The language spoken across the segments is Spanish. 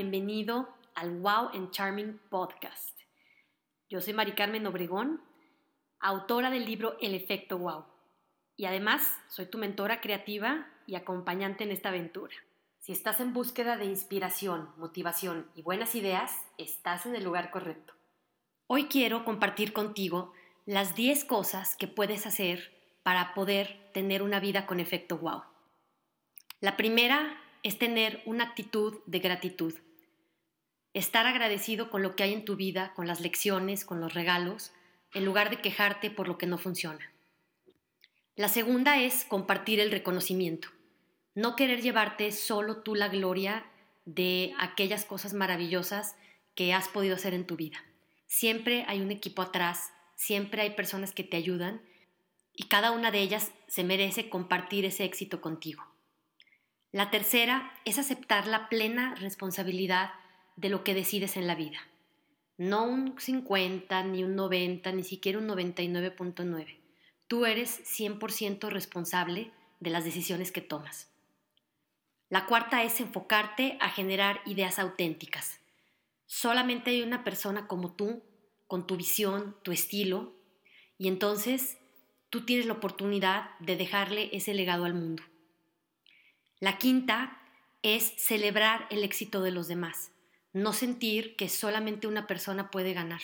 Bienvenido al Wow and Charming Podcast. Yo soy Mari Carmen Obregón, autora del libro El efecto Wow. Y además soy tu mentora creativa y acompañante en esta aventura. Si estás en búsqueda de inspiración, motivación y buenas ideas, estás en el lugar correcto. Hoy quiero compartir contigo las 10 cosas que puedes hacer para poder tener una vida con efecto wow. La primera es tener una actitud de gratitud. Estar agradecido con lo que hay en tu vida, con las lecciones, con los regalos, en lugar de quejarte por lo que no funciona. La segunda es compartir el reconocimiento. No querer llevarte solo tú la gloria de aquellas cosas maravillosas que has podido hacer en tu vida. Siempre hay un equipo atrás, siempre hay personas que te ayudan y cada una de ellas se merece compartir ese éxito contigo. La tercera es aceptar la plena responsabilidad de lo que decides en la vida. No un 50, ni un 90, ni siquiera un 99.9. Tú eres 100% responsable de las decisiones que tomas. La cuarta es enfocarte a generar ideas auténticas. Solamente hay una persona como tú, con tu visión, tu estilo, y entonces tú tienes la oportunidad de dejarle ese legado al mundo. La quinta es celebrar el éxito de los demás, no sentir que solamente una persona puede ganar.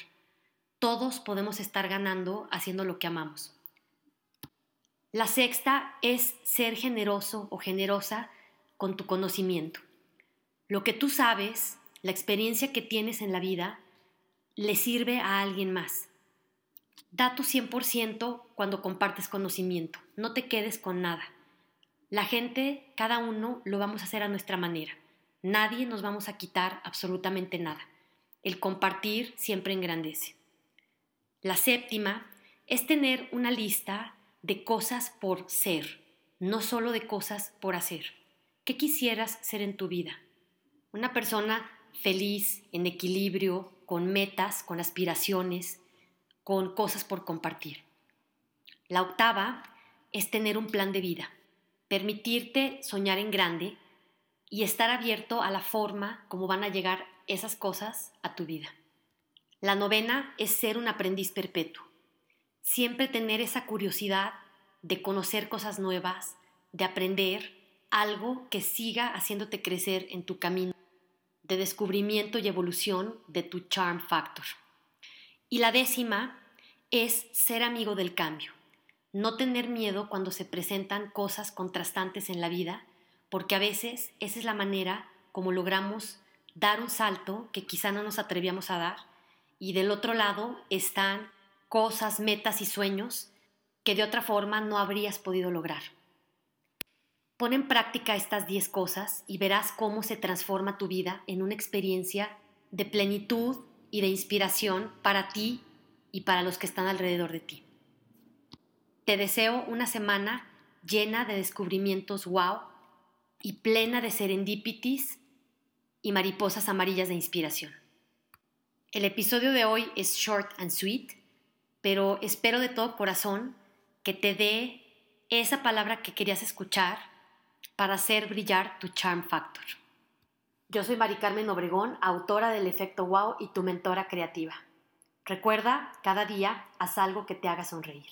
Todos podemos estar ganando haciendo lo que amamos. La sexta es ser generoso o generosa con tu conocimiento. Lo que tú sabes, la experiencia que tienes en la vida, le sirve a alguien más. Da tu 100% cuando compartes conocimiento, no te quedes con nada. La gente, cada uno, lo vamos a hacer a nuestra manera. Nadie nos vamos a quitar absolutamente nada. El compartir siempre engrandece. La séptima es tener una lista de cosas por ser, no solo de cosas por hacer. ¿Qué quisieras ser en tu vida? Una persona feliz, en equilibrio, con metas, con aspiraciones, con cosas por compartir. La octava es tener un plan de vida permitirte soñar en grande y estar abierto a la forma como van a llegar esas cosas a tu vida. La novena es ser un aprendiz perpetuo. Siempre tener esa curiosidad de conocer cosas nuevas, de aprender algo que siga haciéndote crecer en tu camino de descubrimiento y evolución de tu charm factor. Y la décima es ser amigo del cambio no tener miedo cuando se presentan cosas contrastantes en la vida, porque a veces esa es la manera como logramos dar un salto que quizá no nos atrevíamos a dar, y del otro lado están cosas, metas y sueños que de otra forma no habrías podido lograr. Pon en práctica estas 10 cosas y verás cómo se transforma tu vida en una experiencia de plenitud y de inspiración para ti y para los que están alrededor de ti. Te deseo una semana llena de descubrimientos wow y plena de serendipities y mariposas amarillas de inspiración. El episodio de hoy es short and sweet, pero espero de todo corazón que te dé esa palabra que querías escuchar para hacer brillar tu charm factor. Yo soy Mari Carmen Obregón, autora del efecto wow y tu mentora creativa. Recuerda, cada día haz algo que te haga sonreír.